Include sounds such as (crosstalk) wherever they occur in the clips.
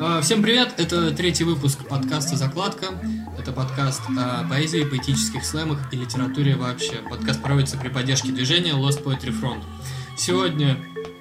А, Всем привет, это третий выпуск подкаста «Закладка». Это подкаст о поэзии, поэтических слэмах и литературе вообще. Подкаст проводится при поддержке движения Lost Poetry Front. Сегодня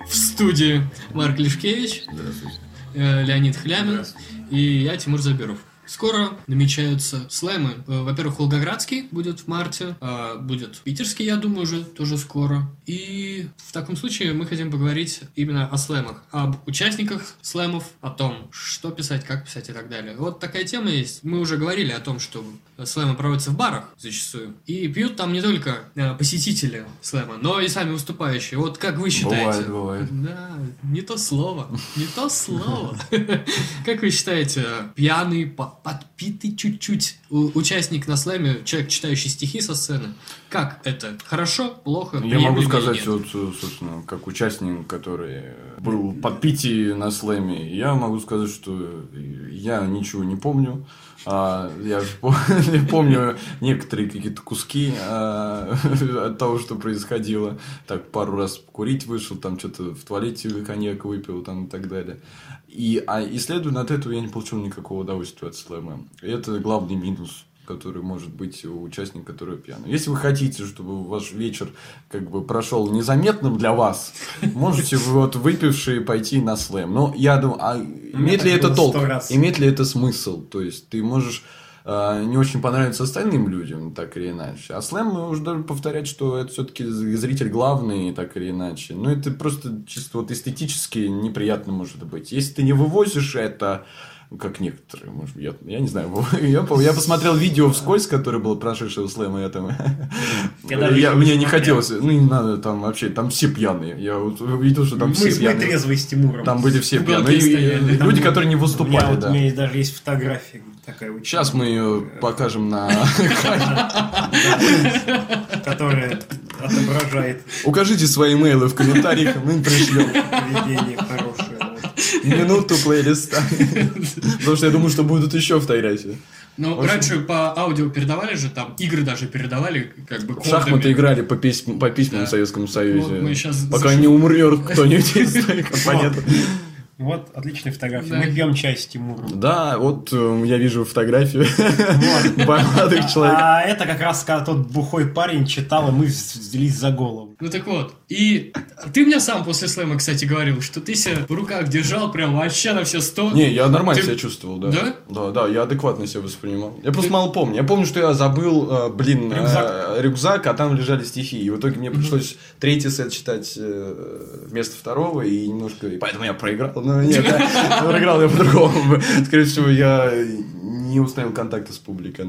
в студии Марк Здравствуйте. э, Леонид Хлямин и я, Тимур Забиров. Скоро намечаются слэмы. Э, Во-первых, Волгоградский будет в марте, а будет питерский, я думаю, уже тоже скоро. И в таком случае мы хотим поговорить именно о слэмах, об участниках слэмов, о том, что писать, как писать и так далее. Вот такая тема есть. Мы уже говорили о том, что слэмы проводятся в барах зачастую. И пьют там не только э, посетители слэма, но и сами выступающие. Вот как вы считаете? Бывает, бывает. Да, не то слово, не то слово. (laughs) Как вы считаете, пьяный, подпитый чуть-чуть. Участник на слэме, человек, читающий стихи со сцены, как это? Хорошо, плохо? Я могу сказать, нет? вот, собственно, как участник, который был под пити на слэме, я могу сказать, что я ничего не помню. А, я по- (laughs) помню некоторые какие-то куски а, (laughs) от того, что происходило. Так, пару раз курить вышел, там что-то в туалете коньяк выпил там, и так далее. И, а, и следовательно, от этого я не получил никакого удовольствия от слэма. И это главный минус который может быть у участника, который пьяный. Если вы хотите, чтобы ваш вечер как бы прошел незаметным для вас, можете вот выпившие пойти на слэм. Но я думаю, а имеет ли это толк? Имеет ли это смысл? То есть ты можешь а, не очень понравиться остальным людям, так или иначе. А слэм мы уже должны повторять, что это все-таки зритель главный, так или иначе. Но это просто чисто вот эстетически неприятно может быть. Если ты не вывозишь это, ну, как некоторые, может быть, я, я не знаю, (laughs) я, я посмотрел видео вскользь, которое было прошедшего слэма, я там, Я (laughs) мне не хотелось, ну не надо, там вообще, там все пьяные, я вот увидел, что там мы, все мы пьяные, трезвые с Тимуром. там были все пьяные, и. Там люди, которые не у меня, выступали, вот, да. у меня даже есть фотография такая очень, Сейчас мы ее покажем на... (laughs) которая отображает Укажите свои имейлы в комментариях, мы пришлем поведение хорошее. Минуту плейлиста. Потому что я думаю, что будут еще. Ну, В общем- раньше по аудио передавали же, там игры даже передавали, как бы кодами. шахматы играли по, письм- по письмам Да. в Советском Союзе. Вот мы щас Пока зашиф- не (laughs) умрет кто-нибудь из своих оппонентов. Вот, отличная фотография. Да. Мы пьем чай с Тимуром. Да, вот э, я вижу фотографию молодых (laughs) человек. А это как раз когда тот бухой парень читал, и мы взялись за голову. Ну так вот, и ты мне сам после слэма, кстати, говорил, что ты себя в руках держал прям вообще на все сто. Не, я нормально себя чувствовал, да. Да? Да, да, я адекватно себя воспринимал. Я просто мало помню. Я помню, что я забыл, э, блин, э, Рюкзак. а там лежали стихи. И в итоге мне пришлось третий сет читать э, вместо второго, и немножко... Поэтому я проиграл. Но нет, (laughs) проиграл я по-другому. Скорее всего, я не установил контакта с публикой.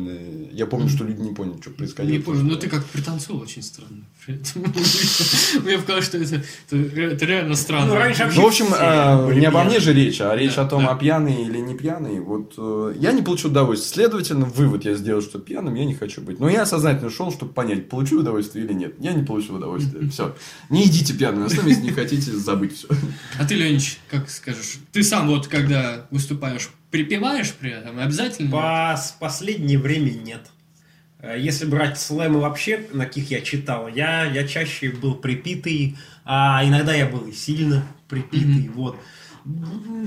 Я помню, что люди не поняли, что происходило. Не помню, но ты как пританцевал очень странно. (laughs) Мне показалось, что это, это, это реально странно. Ну, Ну, в общем, были не обо мне же речь, а речь Да, о том, да. а пьяный или не пьяный. Вот э, я не получу удовольствия. Следовательно, вывод я сделал, что пьяным я не хочу быть. Но я сознательно шел, чтобы понять, получу удовольствие или нет. Я не получу удовольствия. (laughs) Все. Не идите пьяными, оставайтесь, если не хотите забыть все. А ты, Ленич, как скажешь? Ты сам вот, когда выступаешь, припеваешь при этом? Обязательно? По последнее время нет. Э, Если брать слэмы вообще, на каких я читал, я, я чаще был припитый, а иногда я был и сильно припитый. Вот.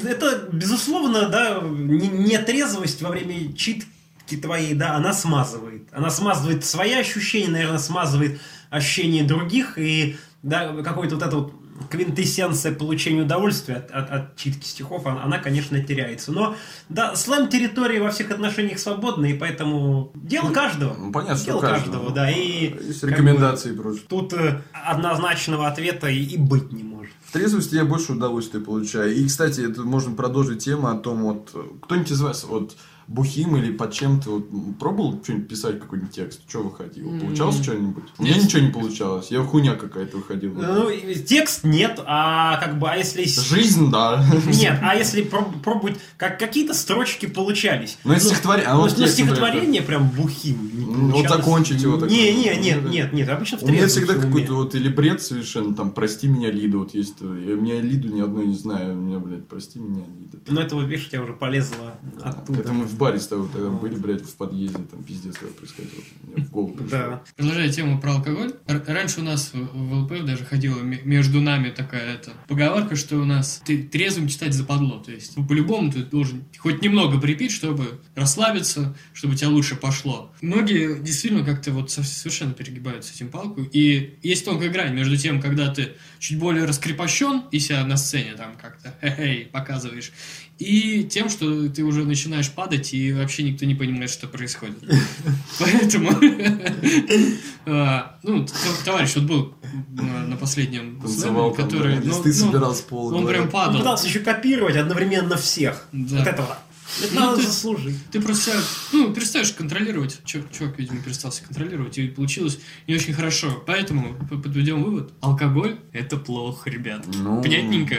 Это, безусловно, да, не- нетрезвость во время читки твоей, да, она смазывает. Она смазывает свои ощущения, наверное, смазывает ощущения других, и да, какой-то вот это вот квинтэссенция получения удовольствия от, от- от читки стихов, она, она, конечно, теряется. Но, да, слэм-территория во всех отношениях свободна, и поэтому дело каждого. Ну, понятно, дело у каждого. да. И Есть рекомендации бы Тут э, однозначного ответа и, и быть не может. В трезвости я больше удовольствия получаю. И, кстати, это можно продолжить тему о том, вот, кто-нибудь из вас вот бухим или под чем-то вот, пробовал что-нибудь писать, какой-нибудь текст? Что выходило? Получалось М. что-нибудь? У меня ничего не получалось. Я хуйня какая-то выходила. Ну, текст нет, а как бы, а если... Жизнь, да. Нет, а если проб- пробовать, как какие-то строчки получались. Ну, это стихотворение, а ну, вот ну, стихотворение прям бухим. не Ну, вот закончить его так. Не, не, нет, нет, нет, обычно в У меня всегда какой-то вот или бред совершенно, там, прости меня, Лида, вот есть, э, я, меня Лиду ни одной не знаю, у меня, блядь, прости меня, Лида. Ну, это вот, видишь, у тебя уже полезло оттуда. Поэтому баре с тобой тогда были, блядь, в подъезде, там пиздец как происходило. Мне в голову пришло. Да. Продолжая тему про алкоголь, р- раньше у нас в в ЛП даже ходила между нами такая это, поговорка, что у нас ты трезвым читать западло. То есть, ну, по-любому ты должен хоть немного припить, чтобы расслабиться, чтобы у тебя лучше пошло. Многие действительно как-то вот со- совершенно перегибают с этим палку. И есть тонкая грань между тем, когда ты чуть более раскрепощен и себя на сцене там как-то (laughs) показываешь, и тем, что ты уже начинаешь падать, и вообще никто не понимает, что происходит. (laughs) Поэтому, (laughs) а, ну, товарищ вот был на на последнем слэме, который, ну, листы ну, собирал с пола. он прям Он падал. пытался еще копировать одновременно всех. Вот этого. Это Ну, надо ты- заслужить. Ты просто, ну, перестаешь контролировать. Чё- Чувак, видимо, перестал себя контролировать, и получилось не очень хорошо. Поэтому подведем вывод. Алкоголь – это плохо, ребят. Ну, Понятненько?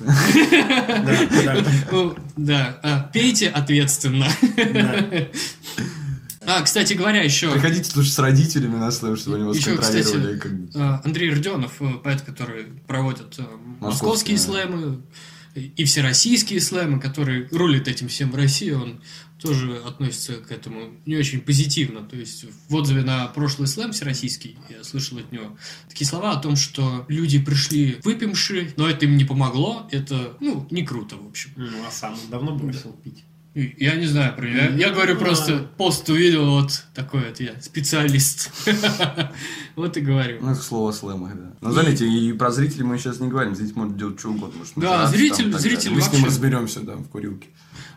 Да, (laughs) да, Ну. А, пейте ответственно. (laughs) А, кстати говоря, еще... Приходите слушать с родителями на слэм, чтобы они вас Еще, контролировали. кстати, как. А, Андрей Родионов, э, поэт, который проводит э, московские Московские, слэмы и всероссийские слэмы, который рулит этим всем в России, он тоже относится к этому не очень позитивно. То есть в отзыве на прошлый слэм всероссийский я слышал от него такие слова о том, что люди пришли выпившие, но это им не помогло, это, ну, не круто, в общем. Ну, а сам давно бросил пить. Я не знаю про него. Я, я говорю Ну, просто, пост увидел, вот такой вот я, специалист. (laughs) Вот и говорю. Ну, это слово слэма, да. Но заметьте, и про зрителей мы сейчас не говорим. Зритель может делать что угодно. Да, зритель- зритель. Мы с ним вообще- разберемся, да, в курилке.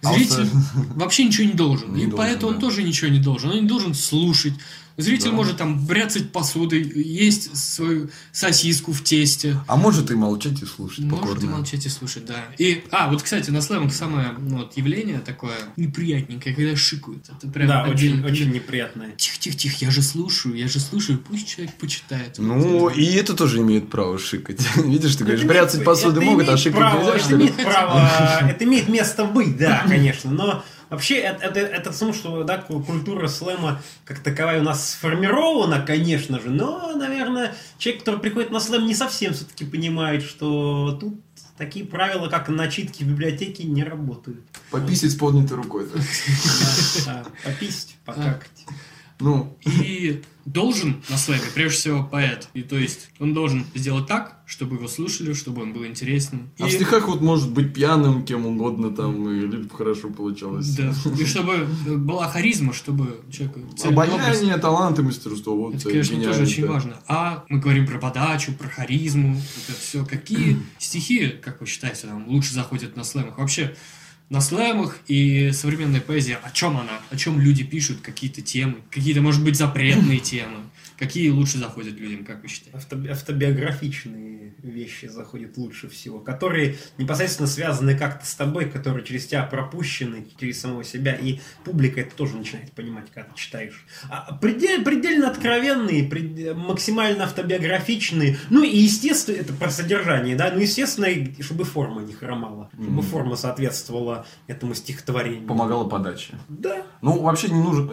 А Зритель вот, (laughs) вообще ничего не должен. И поэтому он тоже ничего не должен. Он не должен слушать. Зритель Да. может там бряцать посудой, есть свою сосиску в тесте. А может и молчать и слушать Может и молчать и слушать, да. И, а, вот, кстати, на слэмах самое ну, вот, явление такое неприятненькое, когда шикают. Это прям Да, очень, отдельно. очень неприятное. Тихо-тихо-тихо, я же слушаю, я же слушаю, пусть человек почитает. Ну, и это тоже имеет право шикать. (laughs) Видишь, ты говоришь, бряцать посуды могут, а шикать нельзя, что ли? право, (laughs) это имеет место быть, да, конечно, но вообще это, это, это потому, что да, ку- культура слэма как таковая у нас сформирована, конечно же, но, наверное, человек, который приходит на слэм, не совсем все-таки понимает, что тут такие правила, как начитки в библиотеке, не работают. Пописать с поднятой рукой. да. (laughs) Да, да, Пописать, покакать. Ну, И должен на слэме, прежде всего, поэт. И то есть он должен сделать так, чтобы его слушали, чтобы он был интересным. а в И- стихах вот может быть пьяным, кем угодно там, и лишь бы хорошо получалось. Да. И чтобы была харизма, чтобы человек... образ. Обаяние, талант и мастерство. Вот Это, конечно, тоже очень да. важно. А мы говорим про подачу, про харизму, это все. Какие стихи, как вы считаете, там, лучше заходят на слэмах? Вообще, на слэмах и современная поэзия, о чем она? О чем люди пишут? Какие-то темы? Какие-то, может быть, запретные темы? Какие лучше заходят людям, как вы считаете? Авто- автобиографичные вещи заходят лучше всего, которые непосредственно связаны как-то с тобой, которые через тебя пропущены, через самого себя, и публика это тоже начинает понимать, когда ты читаешь. А предель- предельно откровенные, пред- максимально автобиографичные, ну и естественно, это про содержание, да, ну естественно, чтобы форма не хромала, чтобы Мгм. форма соответствовала этому стихотворению. Помогала подача. Да. Ну, вообще не нужно.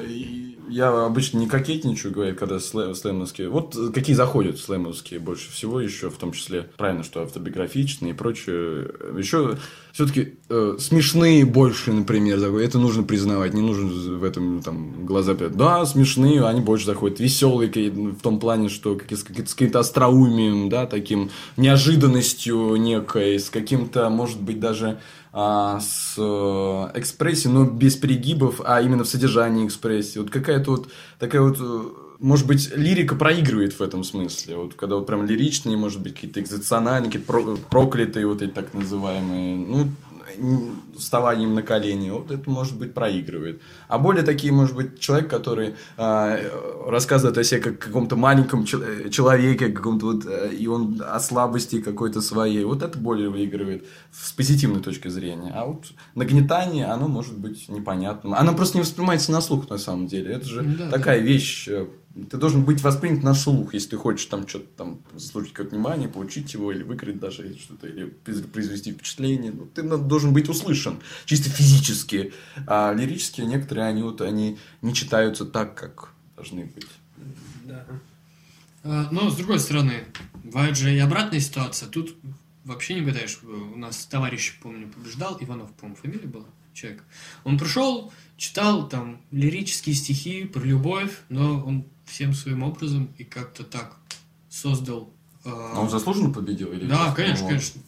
Я обычно не кокетничаю, говорю, когда слэ- слэмовские. Вот э, какие заходят слэмовские больше всего еще, в том числе, правильно, что автобиографичные и прочее. Еще все-таки смешные больше, например, заходят. Это нужно признавать. Не нужно в этом там глаза пять. Да, смешные, они больше заходят. Веселые в том плане, что с каким-то остроумием, да, таким неожиданностью некой, с каким-то, может быть, даже а, с э, экспрессией, но без перегибов, а именно в содержании экспрессии. Вот какая-то вот такая вот, э, может быть, лирика проигрывает в этом смысле. Вот когда вот прям лиричные, может быть, какие-то экзоциональные, какие-то про- проклятые вот эти так называемые, ну, вставанием на колени, вот это, может быть, проигрывает. А более такие, может быть, человек, который э, рассказывает о себе как каком-то маленьком чел- э, человеке, каком-то вот, э, и он о слабости какой-то своей, вот это более выигрывает с позитивной точки зрения. А вот нагнетание, оно может быть непонятным. Оно просто не воспринимается на слух, на самом деле. Это же Да, такая вещь. Ты должен быть воспринят на слух, если ты хочешь там что-то там заслужить какое-то внимание, получить его, или выкрыть даже или что-то, или произ- произвести впечатление. Ну, ты должен быть услышан чисто физически. А лирические некоторые, они вот они не читаются так, как должны быть. Да. А, Но, с другой стороны, бывает же и обратная ситуация. Тут вообще не гадаешь. У нас товарищ, помню, побеждал. Иванов, по-моему, фамилия была? человек. Он пришел, читал там лирические стихи про любовь, но он всем своим образом и как-то так создал... э, А он заслуженно победил? Или Да, конечно, ну, конечно.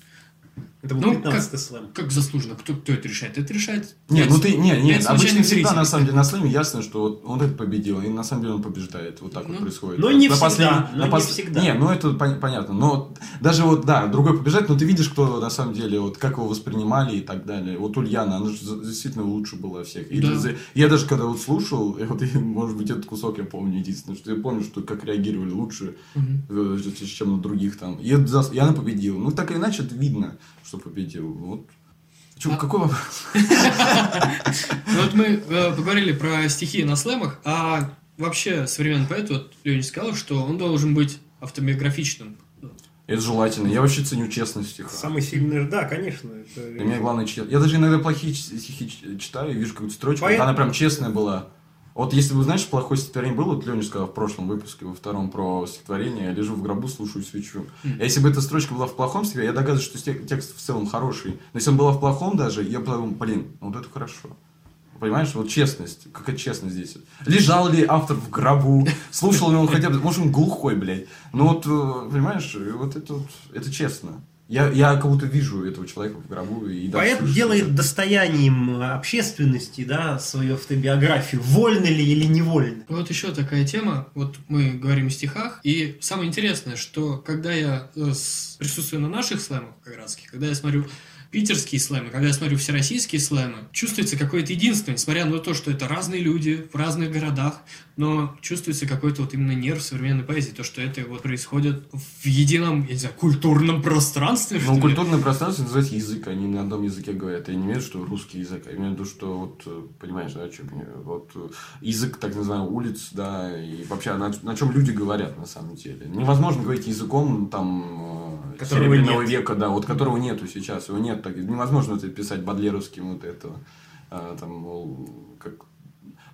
Это был Ну, 15 как- слэм. Как заслуженно? Кто, кто это решает? Это решает... Не, пять- ну ты, не, не, обычно всегда, на самом деле, на слэме ясно, что вот он это победил, и на самом деле он побеждает. Вот так вот Ну, происходит. но не На всегда, последний- но на не всегда. Не, ну это пон- понятно. Но даже вот, да, другой побеждает, но ты видишь, кто на самом деле, вот как его воспринимали и так далее. Вот Ульяна, она же действительно лучше была всех. И Да. за- Я даже когда вот слушал, (laughs) и вот, и, может быть, этот кусок я помню единственное, что я помню, что как реагировали лучше, э, чем на других там. И, зас- и она победила. Ну, так или иначе, это видно, что победил. Вот. Чё, А- какой вопрос? (laughs) Ну вот мы э, поговорили про стихи на слэмах, а вообще современный поэт, вот Леня сказал, что он должен быть автобиографичным. Это желательно. Я вообще ценю честность стиха. Самый сильный, да, конечно. это- Для меня главное честность. Я даже иногда плохие стихи читаю и вижу какую-то строчку, Поэт- она прям честная была. Вот если вы знаете, плохое стихотворение было, вот Леня сказал в прошлом выпуске, во втором про стихотворение, я лежу в гробу, слушаю свечу. Мгм. А если бы эта строчка была в плохом стихе, я догадываюсь, что текст в целом хороший. Но если он была в плохом даже, я подумал, блин, ну вот это хорошо. Понимаешь, вот честность, какая честность здесь. Лежал ли автор в гробу, слушал ли он хотя бы, может он глухой, блядь. Ну вот, э, понимаешь, вот это вот, это честно. Я, я как будто вижу этого человека в гробу и Поэт слышу, делает что- достоянием общественности, да, свою автобиографию. Вольно ли или невольно? Вот еще такая тема, вот мы говорим о стихах, и самое интересное, что когда я э, присутствую на наших слэмах каградских, когда я смотрю питерские слэмы, когда я смотрю всероссийские слэмы, чувствуется какое-то единство, несмотря на то, что это разные люди в разных городах, но чувствуется какой-то вот именно нерв современной поэзии, то, что это вот происходит в едином, я не знаю, культурном пространстве, Ну, ли. культурное пространство называется язык, они на одном языке говорят. Я не имею в виду, что русский язык, а имею в виду, что вот, э, понимаешь, да, о чем я? Вот э, язык, так называемый, улиц, да, и вообще на, на чем люди говорят на самом деле. Невозможно говорить языком там э, Которого серебряного нет. века, да, вот которого нету сейчас, его нет, так, невозможно это писать бодлеровским вот этого, а, там, мол, как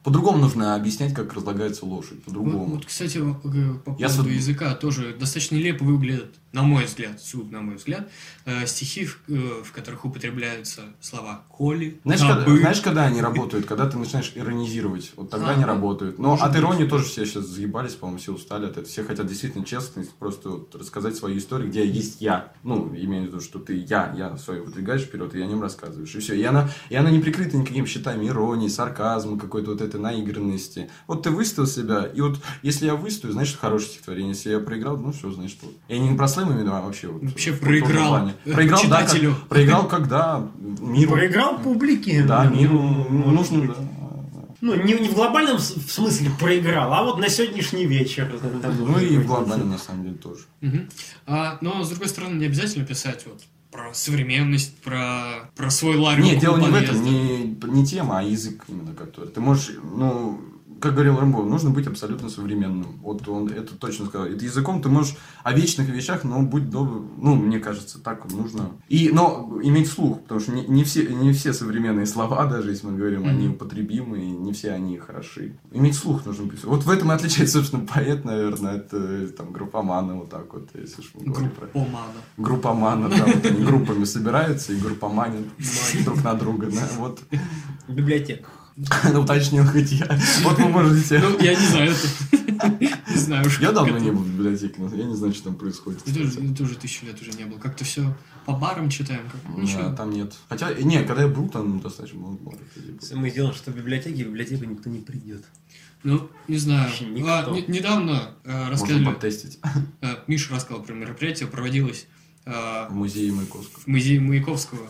по-другому нужно объяснять, как разлагается лошадь, Вот, по-другому. вот, кстати, э, по Я поводу с- языка тоже достаточно нелепо выглядят, на мой взгляд, суд, на мой взгляд, э, стихи, в, э, в которых употребляются слова «коли», Знаешь, когда, знаешь, когда они работают? Когда ты начинаешь иронизировать. Вот тогда А, они ну, работают. Но от быть. иронии тоже все сейчас заебались, по-моему, все устали от этого. Все хотят действительно честность, просто вот рассказать свою историю, где есть я. Ну, имею в виду, что ты я, я свою выдвигаешь вперед, и о нем рассказываешь. И все. И она, и она не прикрыта никакими щитами иронии, сарказма, какой-то вот этой наигранности. Вот ты выставил себя, и вот если я выстою, значит, хорошее стихотворение. Если я проиграл, ну все, значит, вот. Я не про слэм виду, а вообще вот. Вообще в культурном проиграл. (laughs) Проиграл, да, как- читателю. проиграл когда? Миру. Проиграл публике. Да, Ну, миру может нужно, да. Ну, не, не в глобальном смысле проиграл, а вот на сегодняшний вечер. Ну и в глобальном, на самом деле, тоже. Мгм. А, но, с другой стороны, не обязательно писать вот про современность, про, про свой ларек. Нет, дело не в этом, не, не тема, а язык именно который. Ты можешь, ну, как говорил Рэмбо, нужно быть абсолютно современным. Вот он это точно сказал. Это языком ты можешь о вечных вещах, но будь добр, ну, мне кажется, так нужно. И, но иметь слух, потому что не, не все, не все современные слова, даже если мы говорим, они употребимы, и не все они хороши. Иметь слух нужно писать. Вот в этом и отличается, собственно, поэт, наверное, это там группоманы, вот так вот, если уж мы говорим про... Группомана. Группоманы, да, вот они группами собираются и группоманят друг на друга, да, вот. Библиотека. (laughs) Ну, уточнил хоть я. Вот вы можете... Ну, я не знаю это. (laughs) Не знаю уж. Я давно не был в библиотеке, но я не знаю, что там происходит. Тоже, кстати. я тоже тысячу лет уже не был. Как-то все по барам читаем. Как... Да, Ничего. там нет. Хотя, не, когда я был, там достаточно много. Если мы сделаем, что в библиотеке, в библиотеку никто не придет. Ну, не знаю. А, не- недавно э, Можно рассказали, потестить э, Миша рассказал про мероприятие, проводилось э, в музее Маяковского. в музее Маяковского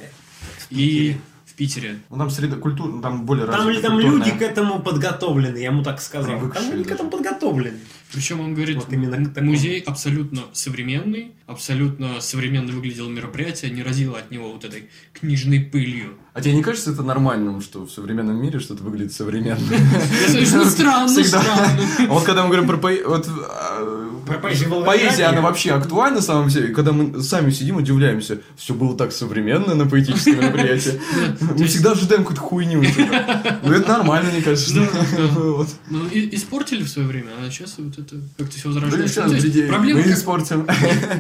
и в Питере. Ну, там среда культура, ну, там более Там, развитая там культурная. люди к этому подготовлены, я ему так сказал. Привыкшие Там люди к этому подготовлены. Причем он говорит, Вот именно к музей абсолютно современный, абсолютно современно выглядело мероприятие, не разило от него вот этой книжной пылью. А тебе не кажется это нормальным, что в современном мире что-то выглядит современно? (laughs) Достаточно странно, Всегда. странно. А Вот когда мы говорим про вот а, Про поэзию. Поэзия, она вообще актуальна, на самом деле. Когда мы сами сидим, удивляемся, все было так современно на поэтическом мероприятии. Мы всегда ожидаем какую-то хуйню. типа. Ну, это нормально, мне кажется. Ну, испортили в свое время, а сейчас вот это как-то все возрождается. людей, проблема мы испортим.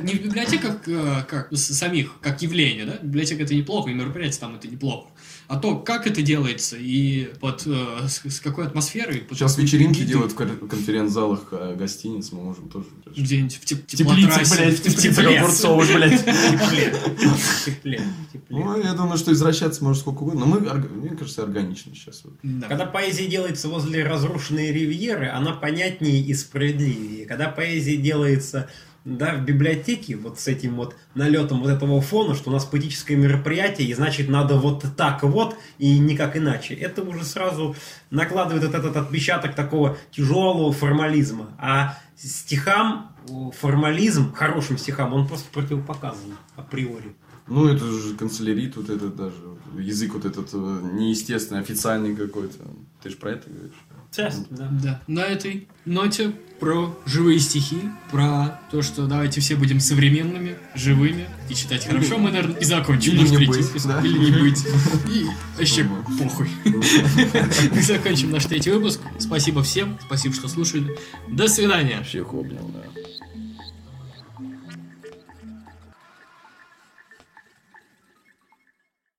не в библиотеках э, как самих, как явление, да? Библиотека это неплохо, и мероприятие там это неплохо. А то, как это делается и под э, с, с какой атмосферой. под Сейчас вечеринки гидой, делают в кон- конференц-залах э, гостиниц, мы можем тоже. Где-нибудь в теп- теплотрассе, блядь, в теплицы тепле. огурцовых, блядь. (laughs) Теплее. Ну, я думаю, что извращаться может сколько угодно. Но мы, мне кажется, органично сейчас. Когда поэзия делается возле разрушенной ривьеры, она понятнее и справедливее. Когда поэзия делается да, в библиотеке, вот с этим вот налетом вот этого фона, что у нас поэтическое мероприятие, и значит надо вот так вот, и никак иначе. Это уже сразу накладывает вот этот отпечаток такого тяжелого формализма. А стихам формализм, хорошим стихам, он просто противопоказан априори. Ну, это же канцелярит, вот этот даже, язык вот этот э, неестественный, официальный какой-то. Ты же про это говоришь? Часто, да. Да. На этой ноте про живые стихи, про то, что давайте все будем современными, живыми и читать хорошо, мы, наверное, и закончим Или наш не третий выпуск. да. Или не быть. И (laughs) вообще Ну, похуй. Мы (laughs) закончим наш третий выпуск. Спасибо всем, спасибо, что слушали. До свидания. Всех обнял, да.